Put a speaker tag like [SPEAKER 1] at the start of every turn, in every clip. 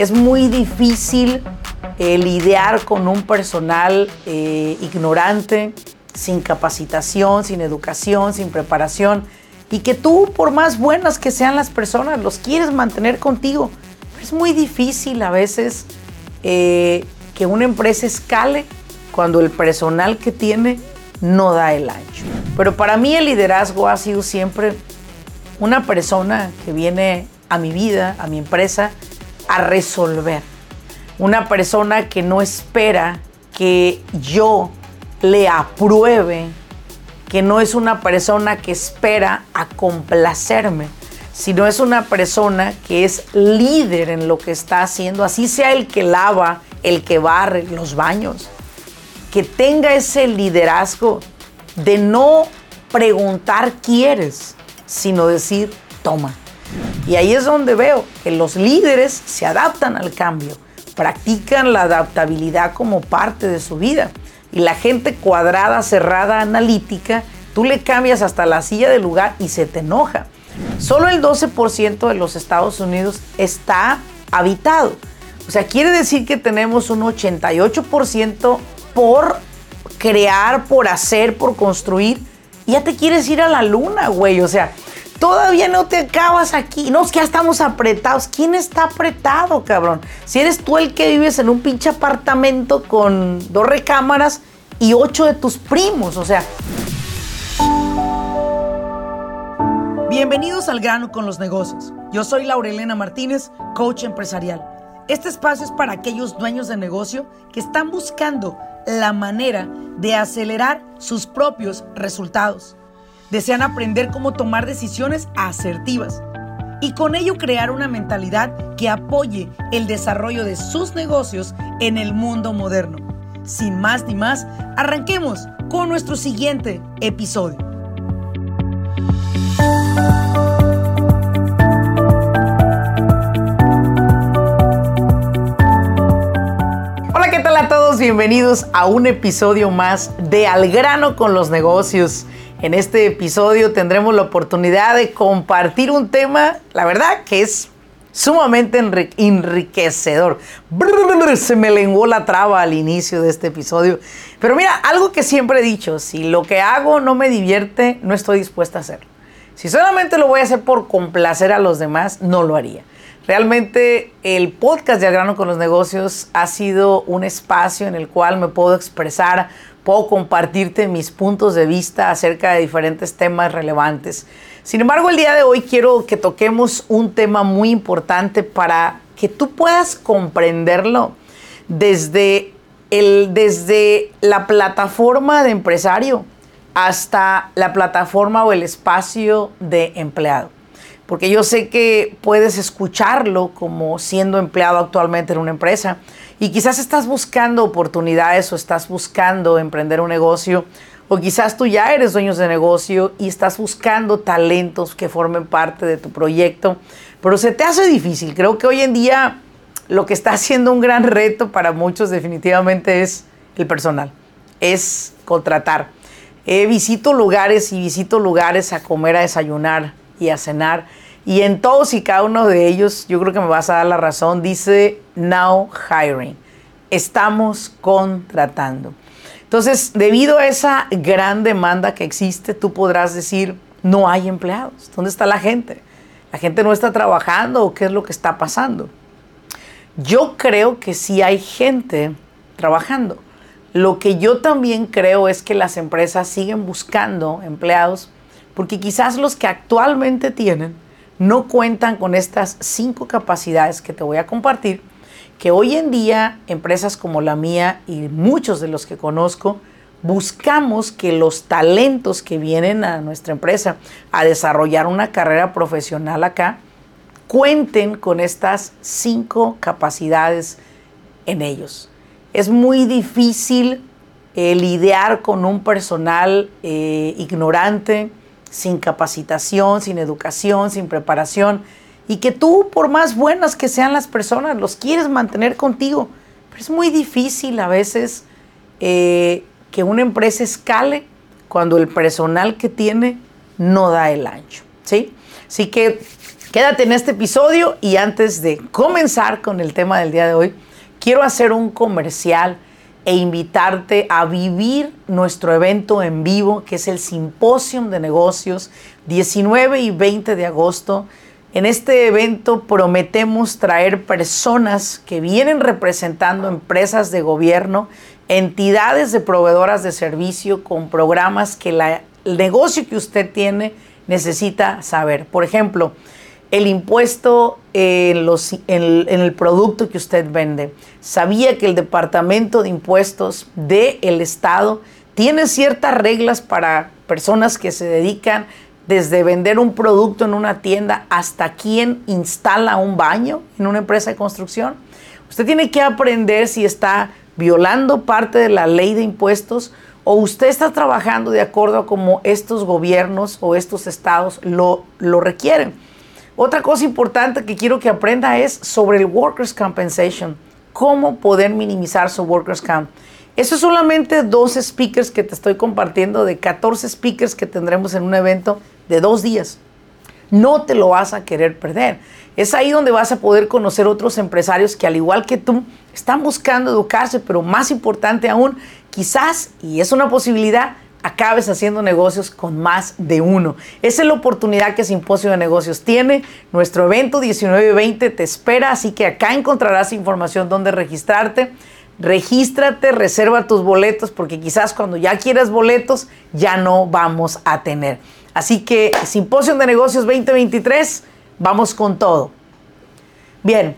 [SPEAKER 1] Es muy difícil eh, lidiar con un personal eh, ignorante, sin capacitación, sin educación, sin preparación, y que tú, por más buenas que sean las personas, los quieres mantener contigo. es muy difícil a veces eh, que una empresa escale cuando el personal que tiene no da el ancho. Pero para mí el liderazgo ha sido siempre una persona que viene a mi vida, a mi empresa, a resolver. Una persona que no espera que yo le apruebe, que no es una persona que espera a complacerme, sino es una persona que es líder en lo que está haciendo, así sea el que lava, el que barre los baños, que tenga ese liderazgo de no preguntar quieres, sino decir toma. Y ahí es donde veo que los líderes se adaptan al cambio, practican la adaptabilidad como parte de su vida. Y la gente cuadrada, cerrada, analítica, tú le cambias hasta la silla de lugar y se te enoja. Solo el 12% de los Estados Unidos está habitado. O sea, quiere decir que tenemos un 88% por crear, por hacer, por construir. Ya te quieres ir a la luna, güey. O sea, Todavía no te acabas aquí. No, es que ya estamos apretados. ¿Quién está apretado, cabrón? Si eres tú el que vives en un pinche apartamento con dos recámaras y ocho de tus primos, o sea. Bienvenidos al grano con los negocios. Yo soy Laurelena Martínez, coach empresarial. Este espacio es para aquellos dueños de negocio que están buscando la manera de acelerar sus propios resultados desean aprender cómo tomar decisiones asertivas y con ello crear una mentalidad que apoye el desarrollo de sus negocios en el mundo moderno. Sin más ni más, arranquemos con nuestro siguiente episodio. Hola, ¿qué tal a todos? Bienvenidos a un episodio más de Al grano con los negocios. En este episodio tendremos la oportunidad de compartir un tema, la verdad, que es sumamente enriquecedor. se me lenguó la traba al inicio de este episodio. Pero mira, algo que siempre he dicho, si lo que hago no me divierte, no estoy dispuesta a hacerlo. Si solamente lo voy a hacer por complacer a los demás, no lo haría. Realmente el podcast de grano con los negocios ha sido un espacio en el cual me puedo expresar puedo compartirte mis puntos de vista acerca de diferentes temas relevantes. Sin embargo, el día de hoy quiero que toquemos un tema muy importante para que tú puedas comprenderlo desde, el, desde la plataforma de empresario hasta la plataforma o el espacio de empleado. Porque yo sé que puedes escucharlo como siendo empleado actualmente en una empresa, y quizás estás buscando oportunidades o estás buscando emprender un negocio o quizás tú ya eres dueño de negocio y estás buscando talentos que formen parte de tu proyecto, pero se te hace difícil. Creo que hoy en día lo que está haciendo un gran reto para muchos definitivamente es el personal, es contratar. Eh, visito lugares y visito lugares a comer, a desayunar y a cenar y en todos y cada uno de ellos, yo creo que me vas a dar la razón, dice now hiring. Estamos contratando. Entonces, debido a esa gran demanda que existe, tú podrás decir, no hay empleados. ¿Dónde está la gente? La gente no está trabajando o qué es lo que está pasando. Yo creo que sí hay gente trabajando. Lo que yo también creo es que las empresas siguen buscando empleados porque quizás los que actualmente tienen no cuentan con estas cinco capacidades que te voy a compartir, que hoy en día empresas como la mía y muchos de los que conozco, buscamos que los talentos que vienen a nuestra empresa a desarrollar una carrera profesional acá, cuenten con estas cinco capacidades en ellos. Es muy difícil eh, lidiar con un personal eh, ignorante, sin capacitación, sin educación, sin preparación, y que tú, por más buenas que sean las personas, los quieres mantener contigo. Pero es muy difícil a veces eh, que una empresa escale cuando el personal que tiene no da el ancho. ¿sí? Así que Quédate en este episodio y antes de comenzar con el tema del día de hoy, quiero hacer un comercial e invitarte a vivir nuestro evento en vivo, que es el Simposium de Negocios, 19 y 20 de agosto. En este evento prometemos traer personas que vienen representando empresas de gobierno, entidades de proveedoras de servicio con programas que el negocio que usted tiene necesita saber. Por ejemplo, el impuesto en, el producto que usted vende. Sabía que el Departamento de Impuestos del Estado tiene ciertas reglas para personas que se dedican desde vender un producto en una tienda hasta quien instala un baño en una empresa de construcción. Usted tiene que aprender si está violando parte de la ley de impuestos o usted está trabajando de acuerdo a como estos gobiernos o estos estados lo, lo requieren. Otra cosa importante que quiero que aprenda es sobre el Workers' Compensation, cómo poder minimizar su Workers' Comp. Eso es solamente dos speakers que te estoy compartiendo de 14 speakers que tendremos en un evento de dos días. No te lo vas a querer perder. Es ahí donde vas a poder conocer otros empresarios que al igual que tú están buscando educarse, pero más importante aún, quizás, y es una posibilidad, acabes haciendo negocios con más de uno. Esa es la oportunidad que Simposio de Negocios tiene. Nuestro evento 19-20 te espera, así que acá encontrarás información donde registrarte. Regístrate, reserva tus boletos, porque quizás cuando ya quieras boletos ya no vamos a tener. Así que Simposio de Negocios 2023, vamos con todo. Bien,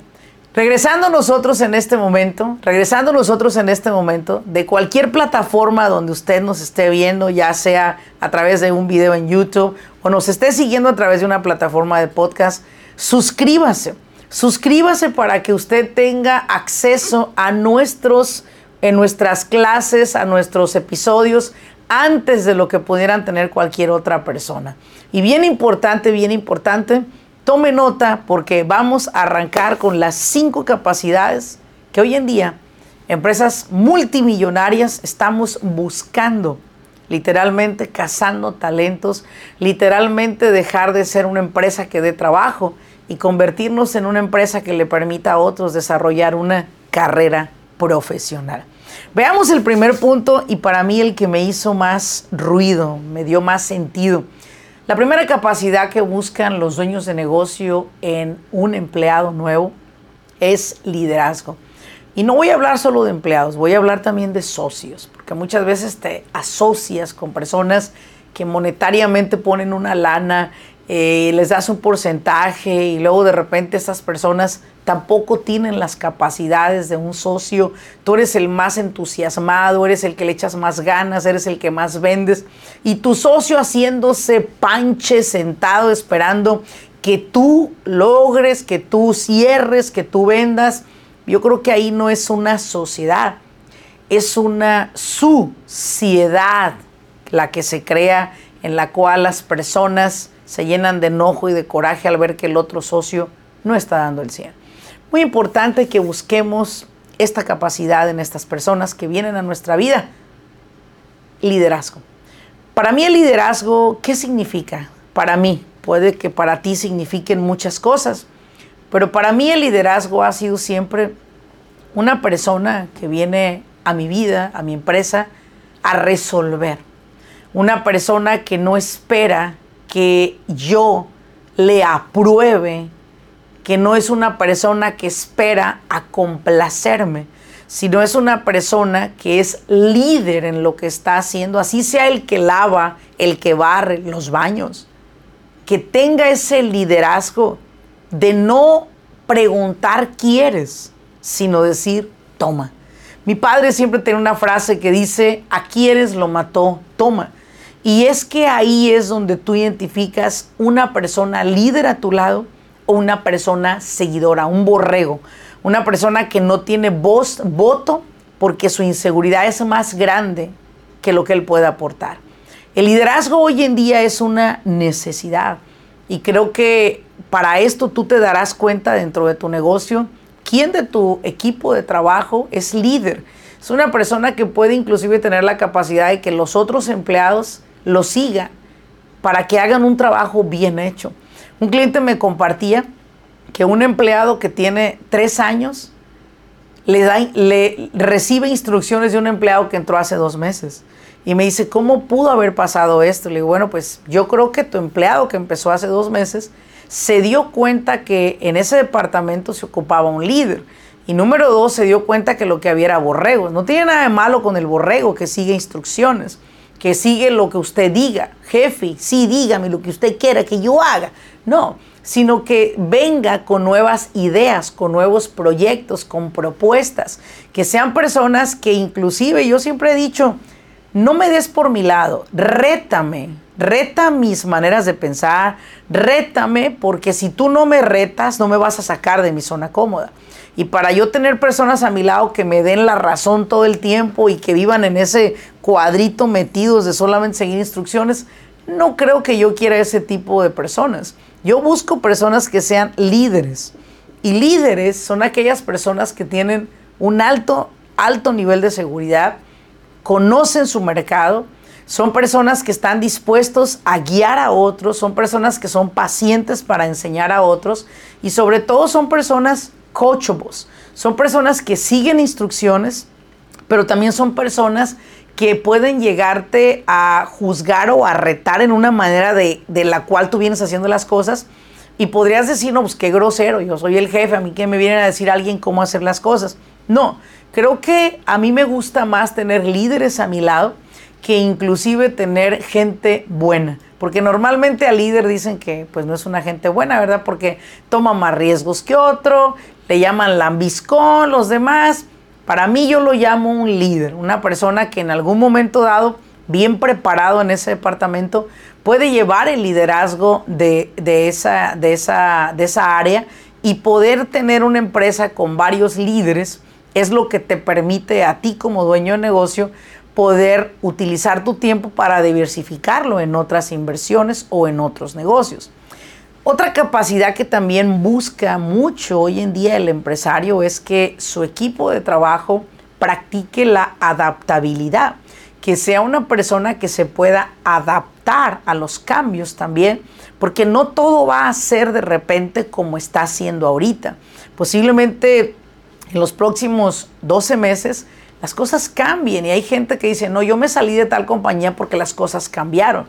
[SPEAKER 1] Regresando nosotros en este momento, regresando nosotros en este momento, de cualquier plataforma donde usted nos esté viendo, ya sea a través de un video en YouTube o nos esté siguiendo a través de una plataforma de podcast, suscríbase. Suscríbase para que usted tenga acceso a nuestros, en nuestras clases, a nuestros episodios, antes de lo que pudieran tener cualquier otra persona. Y bien importante, bien importante, Tome nota porque vamos a arrancar con las cinco capacidades que hoy en día empresas multimillonarias estamos buscando, literalmente cazando talentos, literalmente dejar de ser una empresa que dé trabajo y convertirnos en una empresa que le permita a otros desarrollar una carrera profesional. Veamos el primer punto y para mí el que me hizo más ruido, me dio más sentido. La primera capacidad que buscan los dueños de negocio en un empleado nuevo es liderazgo. Y no voy a hablar solo de empleados, voy a hablar también de socios, porque muchas veces te asocias con personas que monetariamente ponen una lana, eh, les das un porcentaje y luego de repente estas personas tampoco tienen las capacidades de un socio. Tú eres el más entusiasmado, eres el que le echas más ganas, eres el que más vendes. Y tu socio haciéndose panche sentado esperando que tú logres, que tú cierres, que tú vendas. Yo creo que ahí no es una sociedad, es una suciedad la que se crea en la cual las personas se llenan de enojo y de coraje al ver que el otro socio no está dando el 100. Muy importante que busquemos esta capacidad en estas personas que vienen a nuestra vida. Liderazgo. Para mí el liderazgo, ¿qué significa? Para mí, puede que para ti signifiquen muchas cosas, pero para mí el liderazgo ha sido siempre una persona que viene a mi vida, a mi empresa, a resolver. Una persona que no espera que yo le apruebe que no es una persona que espera a complacerme, sino es una persona que es líder en lo que está haciendo, así sea el que lava, el que barre los baños, que tenga ese liderazgo de no preguntar quieres, sino decir toma. Mi padre siempre tiene una frase que dice, a quieres lo mató, toma. Y es que ahí es donde tú identificas una persona líder a tu lado, o una persona seguidora, un borrego, una persona que no tiene voz, voto, porque su inseguridad es más grande que lo que él puede aportar. El liderazgo hoy en día es una necesidad y creo que para esto tú te darás cuenta dentro de tu negocio quién de tu equipo de trabajo es líder. Es una persona que puede inclusive tener la capacidad de que los otros empleados lo sigan para que hagan un trabajo bien hecho Un cliente me compartía que un empleado que tiene tres años le, da, le recibe instrucciones de un empleado que entró hace dos meses. Y me dice, ¿cómo pudo haber pasado esto? Le digo, bueno, pues yo creo que tu empleado que empezó hace dos meses se dio cuenta que en ese departamento se ocupaba un líder. Y número dos, se dio cuenta que lo que había era borrego. No tiene nada de malo con el borrego que sigue instrucciones, que sigue lo que usted diga. Jefe, sí, dígame lo que usted quiera que yo haga. No, sino que venga con nuevas ideas, con nuevos proyectos, con propuestas, que sean personas que inclusive yo siempre he dicho, no me des por mi lado, rétame, reta mis maneras de pensar, rétame, porque si tú no me retas, no me vas a sacar de mi zona cómoda. Y para yo tener personas a mi lado que me den la razón todo el tiempo y que vivan en ese cuadrito metidos de solamente seguir instrucciones, no creo que yo quiera ese tipo de personas. Yo busco personas que sean líderes. Y líderes son aquellas personas que tienen un alto, alto nivel de seguridad, conocen su mercado, son personas que están dispuestos a guiar a otros, son personas que son pacientes para enseñar a otros y sobre todo son personas coachables, son personas que siguen instrucciones, pero también son personas que pueden llegarte a juzgar o a retar en una manera de, la cual tú vienes haciendo las cosas. Y podrías decir, no, pues qué grosero, yo soy el jefe, a mí que me viene a decir alguien cómo hacer las cosas. No, creo que a mí me gusta más tener líderes a mi lado que inclusive tener gente buena. Porque normalmente al líder dicen que pues no es una gente buena, ¿verdad? Porque toma más riesgos que otro, le llaman lambiscón, los demás. Para mí yo lo llamo un líder, una persona que en algún momento dado, bien preparado en ese departamento, puede llevar el liderazgo de, esa, de, esa, de esa área y poder tener una empresa con varios líderes es lo que te permite a ti como dueño de negocio poder utilizar tu tiempo para diversificarlo en otras inversiones o en otros negocios. Otra capacidad que también busca mucho hoy en día el empresario es que su equipo de trabajo practique la adaptabilidad, que sea una persona que se pueda adaptar a los cambios también, porque no todo va a ser de repente como está haciendo ahorita. Posiblemente en los próximos 12 meses las cosas cambien y hay gente que dice, no, yo me salí de tal compañía porque las cosas cambiaron.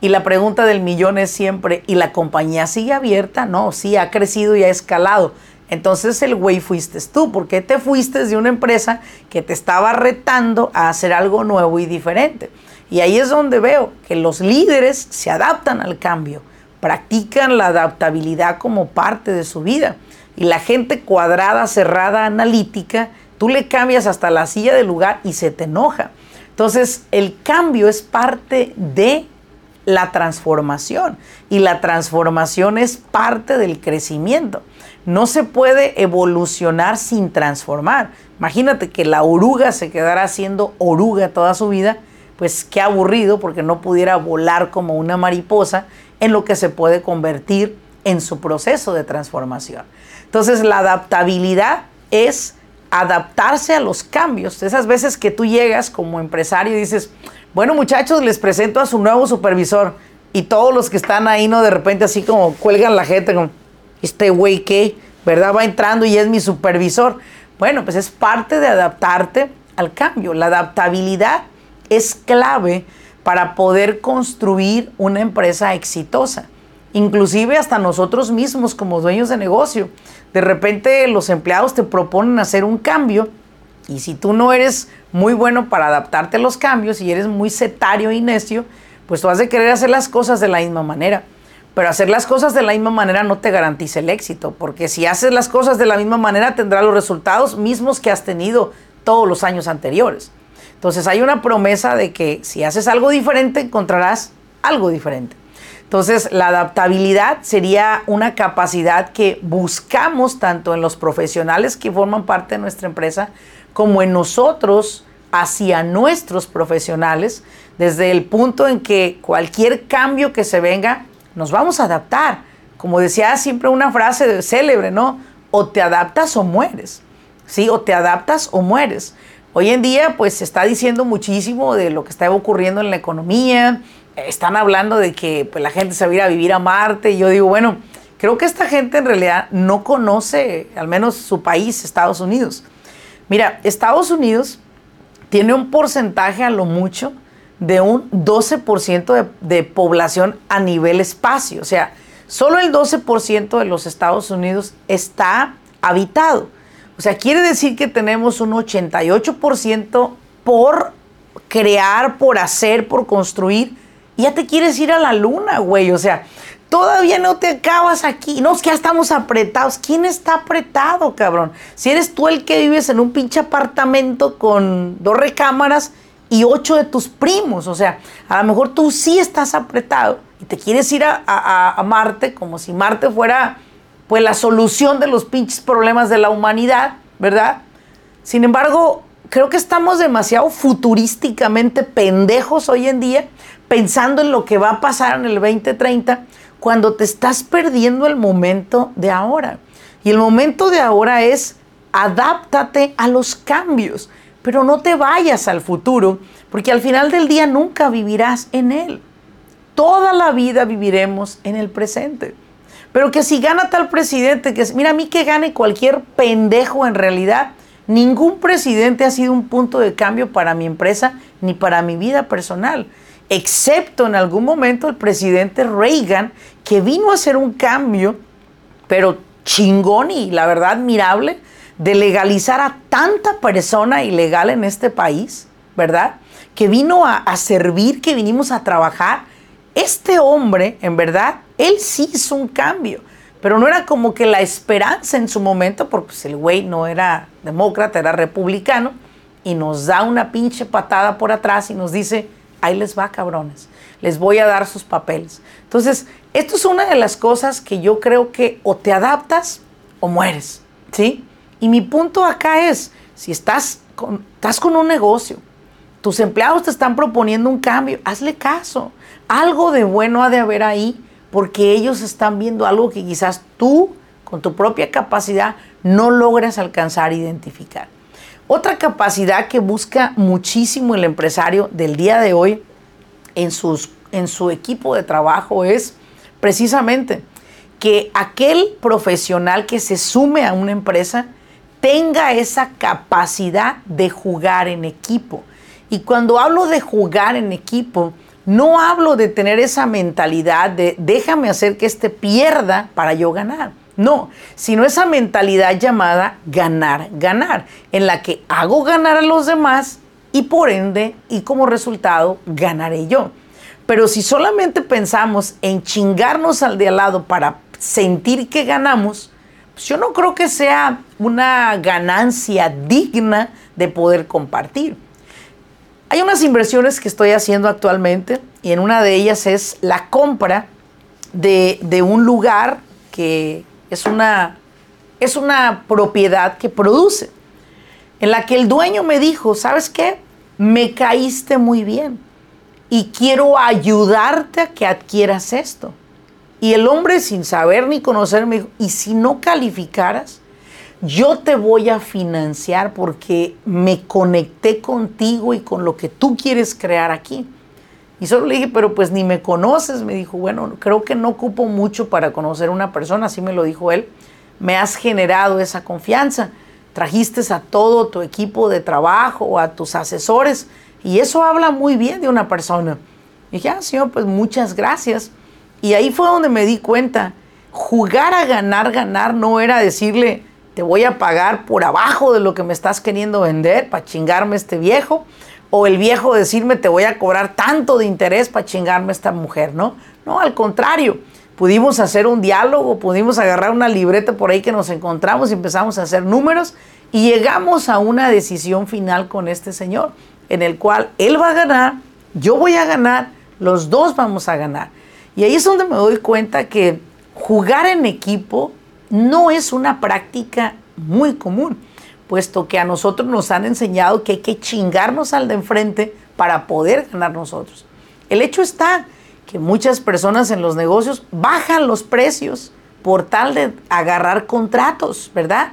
[SPEAKER 1] Y la pregunta del millón es siempre, ¿y la compañía sigue abierta? No, sí, ha crecido y ha escalado. Entonces el güey fuiste tú. ¿Por qué te fuiste de una empresa que te estaba retando a hacer algo nuevo y diferente? Y ahí es donde veo que los líderes se adaptan al cambio, practican la adaptabilidad como parte de su vida. Y la gente cuadrada, cerrada, analítica, tú le cambias hasta la silla del lugar y se te enoja. Entonces el cambio es parte de la transformación. Y la transformación es parte del crecimiento. No se puede evolucionar sin transformar. Imagínate que la oruga se quedara siendo oruga toda su vida, pues qué aburrido porque no pudiera volar como una mariposa en lo que se puede convertir en su proceso de transformación. Entonces la adaptabilidad es adaptarse a los cambios. Esas veces que tú llegas como empresario y dices, bueno, muchachos, les presento a su nuevo supervisor. Y todos los que están ahí, ¿no? De repente así como cuelgan la gente, como, este güey qué, ¿verdad? Va entrando y es mi supervisor. Bueno, pues es parte de adaptarte al cambio. La adaptabilidad es clave para poder construir una empresa exitosa. Inclusive hasta nosotros mismos como dueños de negocio. De repente los empleados te proponen hacer un cambio y si tú no eres muy bueno para adaptarte a los cambios y eres muy setario y necio, pues tú has de querer hacer las cosas de la misma manera. Pero hacer las cosas de la misma manera no te garantiza el éxito, porque si haces las cosas de la misma manera tendrás los resultados mismos que has tenido todos los años anteriores. Entonces hay una promesa de que si haces algo diferente encontrarás algo diferente. Entonces la adaptabilidad sería una capacidad que buscamos tanto en los profesionales que forman parte de nuestra empresa como en nosotros hacia nuestros profesionales, desde el punto en que cualquier cambio que se venga, nos vamos a adaptar. Como decía siempre una frase célebre, ¿no? O te adaptas o mueres, ¿sí? O te adaptas o mueres. Hoy en día, pues se está diciendo muchísimo de lo que está ocurriendo en la economía. Están hablando de que pues, la gente se va a ir a vivir a Marte. Y yo digo, bueno, Creo que esta gente en realidad no conoce, al menos su país, Estados Unidos. Mira, Estados Unidos tiene un porcentaje a lo mucho de un 12% de, de, población a nivel espacio. O sea, solo el 12% de los Estados Unidos está habitado. O sea, quiere decir que tenemos un 88% por crear, por hacer, por construir. Ya te quieres ir a la luna, güey. O sea, todavía no te acabas aquí. No, es que ya estamos apretados. ¿Quién está apretado, cabrón? Si eres tú el que vives en un pinche apartamento con dos recámaras y ocho de tus primos. O sea, a lo mejor tú sí estás apretado y te quieres ir a, a Marte como si Marte fuera pues la solución de los pinches problemas de la humanidad, ¿verdad? Sin embargo, creo que estamos demasiado futurísticamente pendejos hoy en día pensando en lo que va a pasar en el 2030 cuando te estás perdiendo el momento de ahora. Y el momento de ahora es adáptate a los cambios, pero no te vayas al futuro, porque al final del día nunca vivirás en él. Toda la vida viviremos en el presente. Pero que si gana tal presidente, que mira a mí que gane cualquier pendejo en realidad, ningún presidente ha sido un punto de cambio para mi empresa ni para mi vida personal, excepto en algún momento el presidente Reagan, que vino a hacer un cambio, pero chingón y la verdad admirable, de legalizar a tanta persona ilegal en este país, ¿verdad? Que vino a, servir, que vinimos a trabajar. Este hombre, en verdad, él sí hizo un cambio, pero no era como que la esperanza en su momento, porque pues, el güey no era demócrata, era republicano, y nos da una pinche patada por atrás y nos dice, ahí les va, cabrones, les voy a dar sus papeles. Entonces, esto es una de las cosas que yo creo que o te adaptas o mueres, ¿sí? Y mi punto acá es, si estás con, estás con un negocio, tus empleados te están proponiendo un cambio, hazle caso. Algo de bueno ha de haber ahí porque ellos están viendo algo que quizás tú, con tu propia capacidad, no logras alcanzar a identificar. Otra capacidad que busca muchísimo el empresario del día de hoy en, sus, en su equipo de trabajo es precisamente que aquel profesional que se sume a una empresa tenga esa capacidad de jugar en equipo. Y cuando hablo de jugar en equipo, no hablo de tener esa mentalidad de déjame hacer que este pierda para yo ganar. No, sino esa mentalidad llamada ganar, ganar, en la que hago ganar a los demás y por ende y como resultado ganaré yo. Pero si solamente pensamos en chingarnos al de al lado para sentir que ganamos, pues yo no creo que sea una ganancia digna de poder compartir. Hay unas inversiones que estoy haciendo actualmente y en una de ellas es la compra de, un lugar que es una, es una propiedad que produce, en la que el dueño me dijo, ¿sabes qué? Me caíste muy bien y quiero ayudarte a que adquieras esto. Y el hombre sin saber ni conocer me dijo, ¿y si no calificaras? yo te voy a financiar porque me conecté contigo y con lo que tú quieres crear aquí. Y solo le dije, pero pues ni me conoces. Me dijo, bueno, creo que no ocupo mucho para conocer a una persona, así me lo dijo él. Me has generado esa confianza. Trajiste a todo tu equipo de trabajo, a tus asesores, y eso habla muy bien de una persona. Y dije, ah, señor, pues muchas gracias. Y ahí fue donde me di cuenta, jugar a ganar, ganar no era decirle, te voy a pagar por abajo de lo que me estás queriendo vender para chingarme este viejo, o el viejo decirme te voy a cobrar tanto de interés para chingarme esta mujer, ¿no? No, al contrario, pudimos hacer un diálogo, pudimos agarrar una libreta por ahí que nos encontramos y empezamos a hacer números y llegamos a una decisión final con este señor, en el cual él va a ganar, yo voy a ganar, los dos vamos a ganar. Y ahí es donde me doy cuenta que jugar en equipo no es una práctica muy común, puesto que a nosotros nos han enseñado que hay que chingarnos al de enfrente para poder ganar nosotros. El hecho está que muchas personas en los negocios bajan los precios por tal de agarrar contratos, ¿verdad?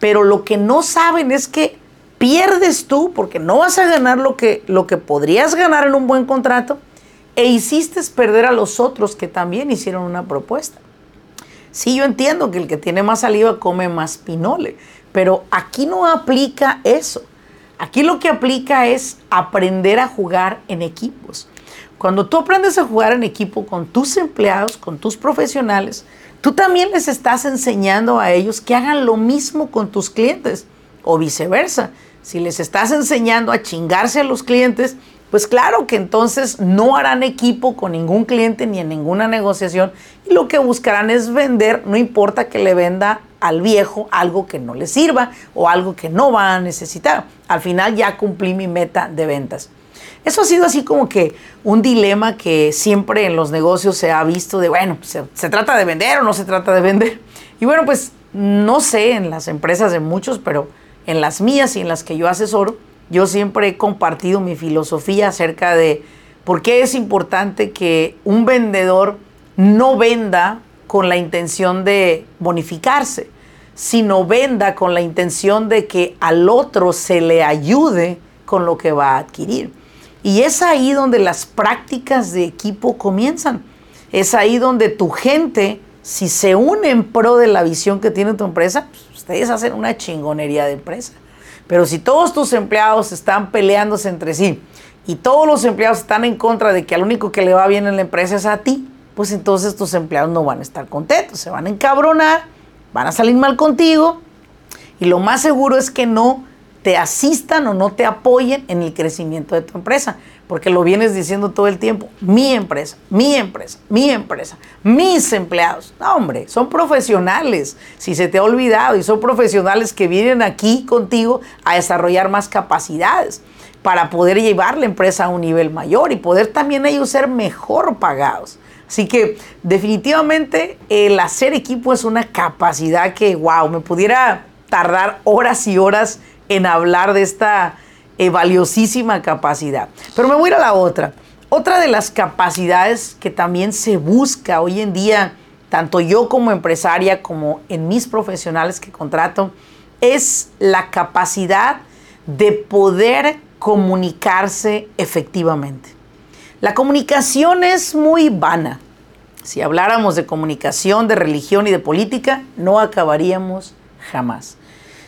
[SPEAKER 1] Pero lo que no saben es que pierdes tú porque no vas a ganar lo que, lo que podrías ganar en un buen contrato e hiciste perder a los otros que también hicieron una propuesta. Sí, yo entiendo que el que tiene más saliva come más pinole, pero aquí no aplica eso. Aquí lo que aplica es aprender a jugar en equipos. Cuando tú aprendes a jugar en equipo con tus empleados, con tus profesionales, tú también les estás enseñando a ellos que hagan lo mismo con tus clientes o viceversa. Si les estás enseñando a chingarse a los clientes, pues claro que entonces no harán equipo con ningún cliente ni en ninguna negociación y lo que buscarán es vender, no importa que le venda al viejo algo que no le sirva o algo que no va a necesitar. Al final ya cumplí mi meta de ventas. Eso ha sido así como que un dilema que siempre en los negocios se ha visto de, bueno, ¿se, ¿se, trata de vender o no se trata de vender? Y bueno, pues no sé en las empresas de muchos, pero en las mías y en las que yo asesoro, yo siempre he compartido mi filosofía acerca de por qué es importante que un vendedor no venda con la intención de bonificarse, sino venda con la intención de que al otro se le ayude con lo que va a adquirir. Y es ahí donde las prácticas de equipo comienzan. Es ahí donde tu gente, si se une en pro de la visión que tiene tu empresa, pues, ustedes hacen una chingonería de empresa. Pero si todos tus empleados están peleándose entre sí y todos los empleados están en contra de que al único que le va bien en la empresa es a ti, pues entonces tus empleados no van a estar contentos, se van a encabronar, van a salir mal contigo y lo más seguro es que no te asistan o no te apoyen en el crecimiento de tu empresa, porque lo vienes diciendo todo el tiempo, mi empresa, mi empresa, mi empresa, mis empleados. No, hombre, son profesionales, si se te ha olvidado, y son profesionales que vienen aquí contigo a desarrollar más capacidades para poder llevar la empresa a un nivel mayor y poder también ellos ser mejor pagados. Así que definitivamente el hacer equipo es una capacidad que, wow, me pudiera tardar horas y horas en hablar de esta eh, valiosísima capacidad. Pero me voy a ir a la otra. Otra de las capacidades que también se busca hoy en día, tanto yo como empresaria como en mis profesionales que contrato, es la capacidad de poder comunicarse efectivamente. La comunicación es muy vana. Si habláramos de comunicación, de religión y de política, no acabaríamos jamás.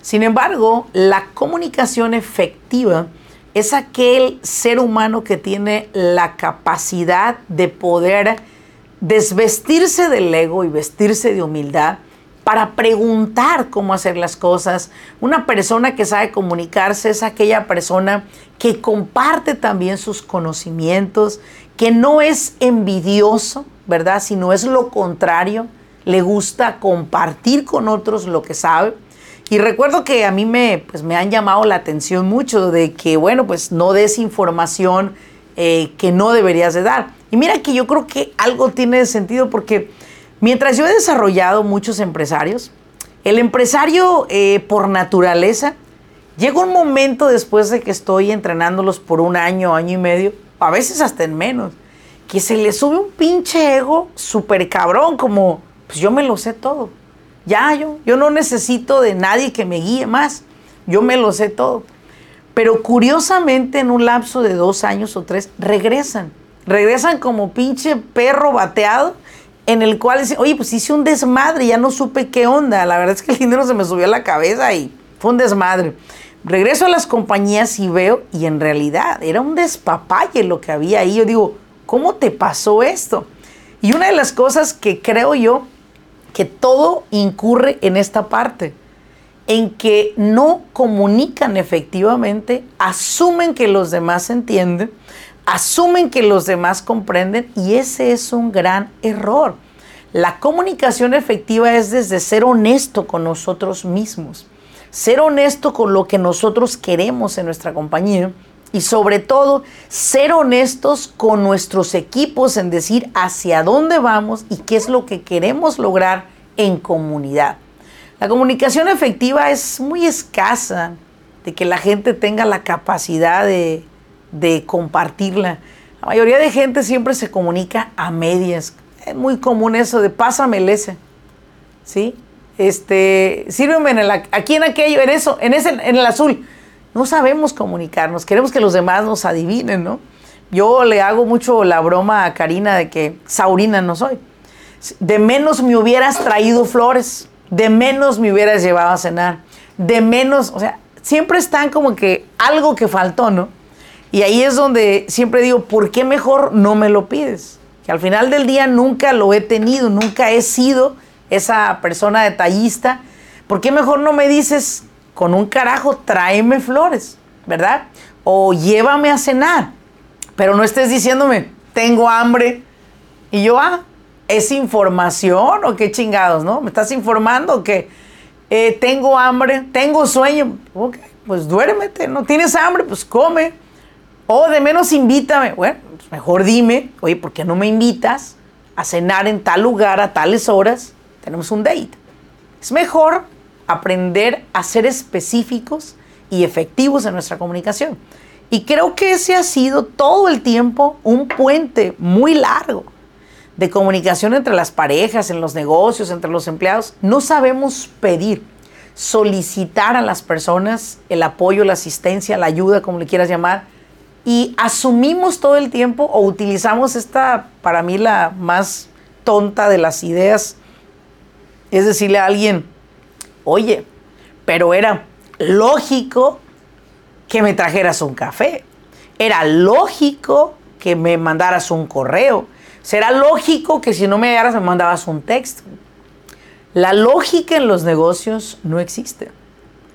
[SPEAKER 1] Sin embargo, la comunicación efectiva es aquel ser humano que tiene la capacidad de poder desvestirse del ego y vestirse de humildad para preguntar cómo hacer las cosas. Una persona que sabe comunicarse es aquella persona que comparte también sus conocimientos, que no es envidioso, ¿verdad? Sino es lo contrario, le gusta compartir con otros lo que sabe y recuerdo que a mí me, pues, me han llamado la atención mucho de que, bueno, pues no des información eh, que no deberías de dar. Y mira que yo creo que algo tiene sentido porque mientras yo he desarrollado muchos empresarios, el empresario eh, por naturaleza llega un momento después de que estoy entrenándolos por un año, año y medio, a veces hasta en menos, que se le sube un pinche ego súper cabrón, como, pues yo me lo sé todo. Ya yo, yo no necesito de nadie que me guíe más. Yo me lo sé todo. Pero curiosamente en un lapso de dos años o tres regresan. Regresan como pinche perro bateado en el cual oye, pues hice un desmadre, ya no supe qué onda. La verdad es que el dinero se me subió a la cabeza y fue un desmadre. Regreso a las compañías y veo, y en realidad era un despapalle lo que había ahí. Yo digo, ¿cómo te pasó esto? Y una de las cosas que creo yo que todo incurre en esta parte, en que no comunican efectivamente, asumen que los demás entienden, asumen que los demás comprenden y ese es un gran error. La comunicación efectiva es desde ser honesto con nosotros mismos, ser honesto con lo que nosotros queremos en nuestra compañía y sobre todo ser honestos con nuestros equipos en decir hacia dónde vamos y qué es lo que queremos lograr en comunidad. La comunicación efectiva es muy escasa de que la gente tenga la capacidad de, compartirla. La mayoría de gente siempre se comunica a medias. Es muy común eso de pásame el ese. ¿Sí? Este, sírveme en el, aquí en aquello, en eso, en ese, en el azul no sabemos comunicarnos, queremos que los demás nos adivinen, ¿no? Yo le hago mucho la broma a Karina de que Saurina no soy. De menos me hubieras traído flores, de menos me hubieras llevado a cenar, de menos, o sea, siempre están como que algo que faltó, ¿no? Y ahí es donde siempre digo, ¿por qué mejor no me lo pides? Que al final del día nunca lo he tenido, nunca he sido esa persona detallista. ¿Por qué mejor no me dices con un carajo, tráeme flores, ¿verdad? O llévame a cenar. Pero no estés diciéndome, tengo hambre. Y yo, ah, ¿es información o qué chingados, no? ¿Me estás informando que eh, tengo hambre, tengo sueño? Ok, pues duérmete, ¿no? ¿Tienes hambre? Pues come. O de menos invítame. Bueno, pues mejor dime, oye, ¿por qué no me invitas a cenar en tal lugar a tales horas? Tenemos un date. Es mejor aprender a ser específicos y efectivos en nuestra comunicación. Y creo que ese ha sido todo el tiempo un puente muy largo de comunicación entre las parejas, en los negocios, entre los empleados. No sabemos pedir, solicitar a las personas el apoyo, la asistencia, la ayuda, como le quieras llamar, y asumimos todo el tiempo o utilizamos esta, para mí, la más tonta de las ideas, es decirle a alguien, oye, pero era lógico que me trajeras un café. Era lógico que me mandaras un correo. Será lógico que si no me hallaras me mandabas un texto. La lógica en los negocios no existe.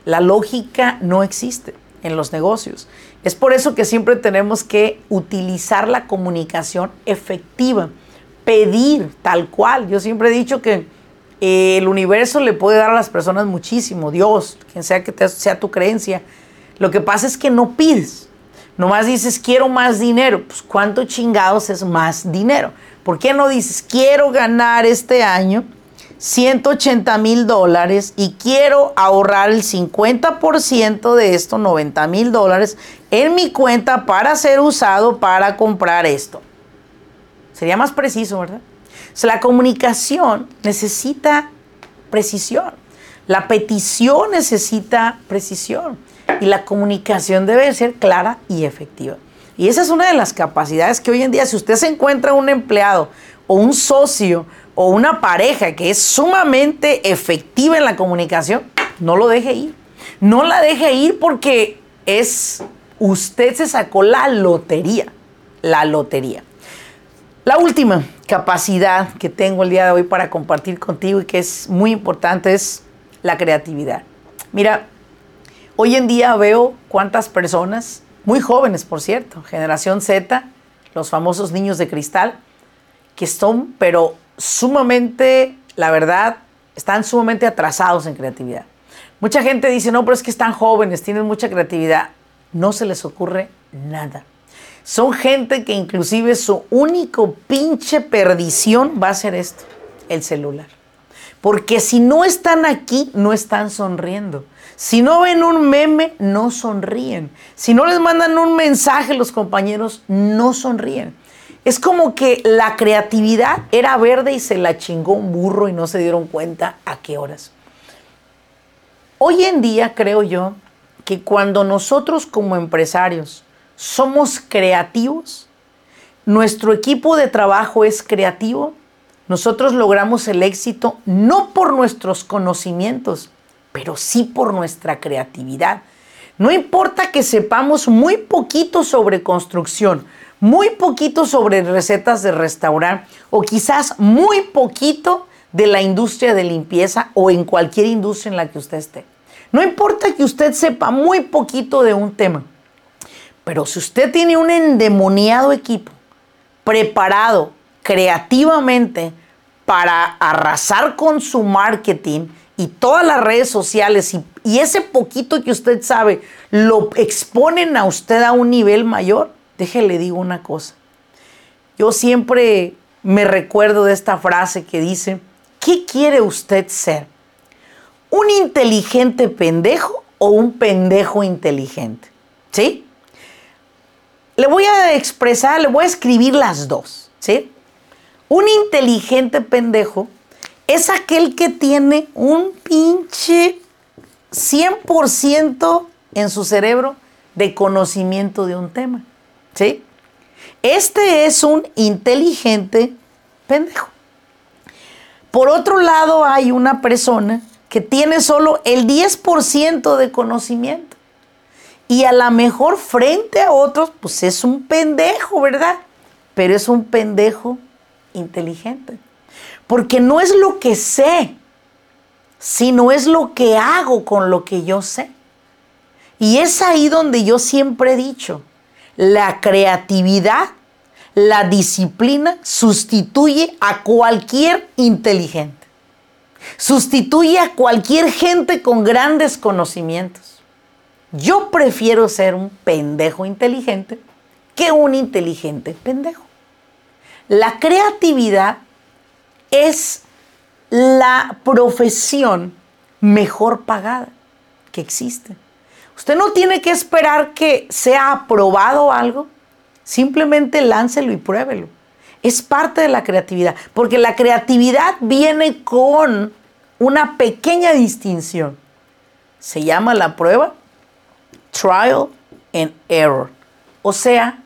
[SPEAKER 1] La lógica no existe en los negocios. Es por eso que siempre tenemos que utilizar la comunicación efectiva, pedir tal cual. Yo siempre he dicho que eh, el universo le puede dar a las personas muchísimo, Dios, quien sea que sea tu creencia, lo que pasa es que no pides. Nomás dices, quiero más dinero. Pues, ¿cuánto chingados es más dinero? ¿Por qué no dices, quiero ganar este año 180 mil dólares y quiero ahorrar el 50% de estos 90 mil dólares en mi cuenta para ser usado para comprar esto? Sería más preciso, ¿verdad? La comunicación necesita precisión. La petición necesita precisión y la comunicación debe ser clara y efectiva. Y esa es una de las capacidades que hoy en día, si usted se encuentra un empleado o un socio o una pareja que es sumamente efectiva en la comunicación, no lo deje ir. No la deje ir porque es, usted se sacó la lotería, la lotería. La última capacidad que tengo el día de hoy para compartir contigo y que es muy importante es la creatividad. Mira, Hoy en día veo cuántas personas, muy jóvenes por cierto, generación Z, los famosos niños de cristal, que son, pero sumamente, la verdad, están sumamente atrasados en creatividad. Mucha gente dice, no, pero es que están jóvenes, tienen mucha creatividad. No se les ocurre nada. Son gente que inclusive su único pinche perdición va a ser esto, el celular. Porque si no están aquí, no están sonriendo. Si no ven un meme, no sonríen. Si no les mandan un mensaje los compañeros, no sonríen. Es como que la creatividad era verde y se la chingó un burro y no se dieron cuenta a qué horas. Hoy en día creo yo que cuando nosotros como empresarios somos creativos, nuestro equipo de trabajo es creativo, nosotros logramos el éxito no por nuestros conocimientos, pero sí por nuestra creatividad. No importa que sepamos muy poquito sobre construcción, muy poquito sobre recetas de restaurante o quizás muy poquito de la industria de limpieza o en cualquier industria en la que usted esté. No importa que usted sepa muy poquito de un tema, pero si usted tiene un endemoniado equipo preparado creativamente para arrasar con su marketing, y todas las redes sociales y, ese poquito que usted sabe lo exponen a usted a un nivel mayor, déjele digo una cosa. Yo siempre me recuerdo de esta frase que dice, ¿qué quiere usted ser? ¿Un inteligente pendejo o un pendejo inteligente? ¿Sí? Le voy a expresar, le voy a escribir las dos, ¿sí? Un inteligente pendejo es aquel que tiene un pinche 100% en su cerebro de conocimiento de un tema. ¿Sí? Este es un inteligente pendejo. Por otro lado, hay una persona que tiene solo el 10% de conocimiento. Y a lo mejor frente a otros, pues es un pendejo, ¿verdad? Pero es un pendejo inteligente. Porque no es lo que sé, sino es lo que hago con lo que yo sé. Y es ahí donde yo siempre he dicho, la creatividad, la disciplina sustituye a cualquier inteligente. Sustituye a cualquier gente con grandes conocimientos. Yo prefiero ser un pendejo inteligente que un inteligente pendejo. La creatividad es la profesión mejor pagada que existe. Usted no tiene que esperar que sea aprobado algo, simplemente láncelo y pruébelo. Es parte de la creatividad, porque la creatividad viene con una pequeña distinción. Se llama la prueba trial and error, o sea,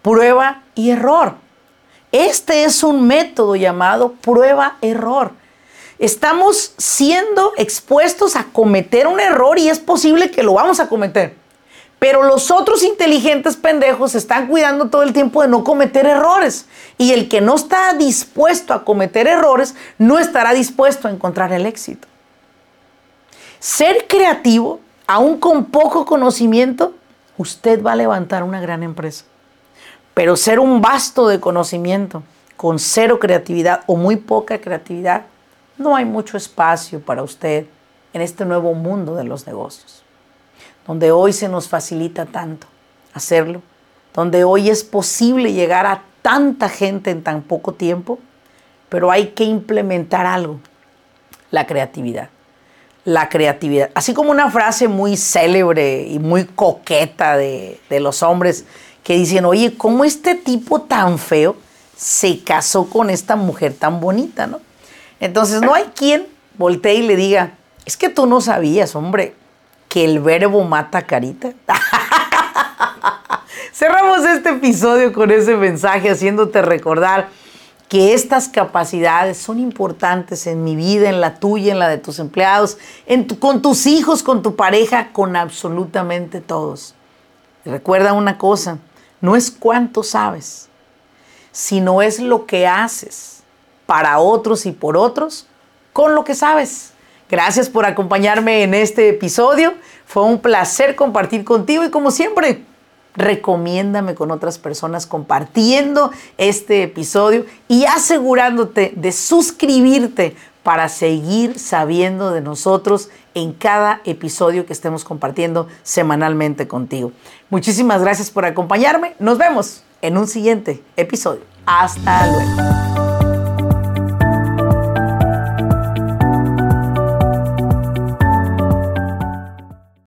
[SPEAKER 1] prueba y error. Este es un método llamado prueba-error estamos siendo expuestos a cometer un error y es posible que lo vamos a cometer. Pero los otros inteligentes pendejos están cuidando todo el tiempo de no cometer errores. Y el que no está dispuesto a cometer errores no estará dispuesto a encontrar el éxito. Ser creativo, aún con poco conocimiento, usted va a levantar una gran empresa. Pero ser un vasto de conocimiento, con cero creatividad o muy poca creatividad, no hay mucho espacio para usted en este nuevo mundo de los negocios, donde hoy se nos facilita tanto hacerlo, donde hoy es posible llegar a tanta gente en tan poco tiempo, pero hay que implementar algo, la creatividad. La creatividad. Así como una frase muy célebre y muy coqueta de, los hombres que dicen, oye, ¿cómo este tipo tan feo se casó con esta mujer tan bonita, no? Entonces no hay quien voltee y le diga, es que tú no sabías, hombre, que el verbo mata carita. Cerramos este episodio con ese mensaje haciéndote recordar que estas capacidades son importantes en mi vida, en la tuya, en la de tus empleados, con tus hijos, con tu pareja, con absolutamente todos. recuerda una cosa, no es cuánto sabes, sino es lo que haces para otros y por otros con lo que sabes. Gracias por acompañarme en este episodio. Fue un placer compartir contigo y como siempre, recomiéndame con otras personas compartiendo este episodio y asegurándote de suscribirte para seguir sabiendo de nosotros en cada episodio que estemos compartiendo semanalmente contigo. Muchísimas gracias por acompañarme. Nos vemos en un siguiente episodio. Hasta luego.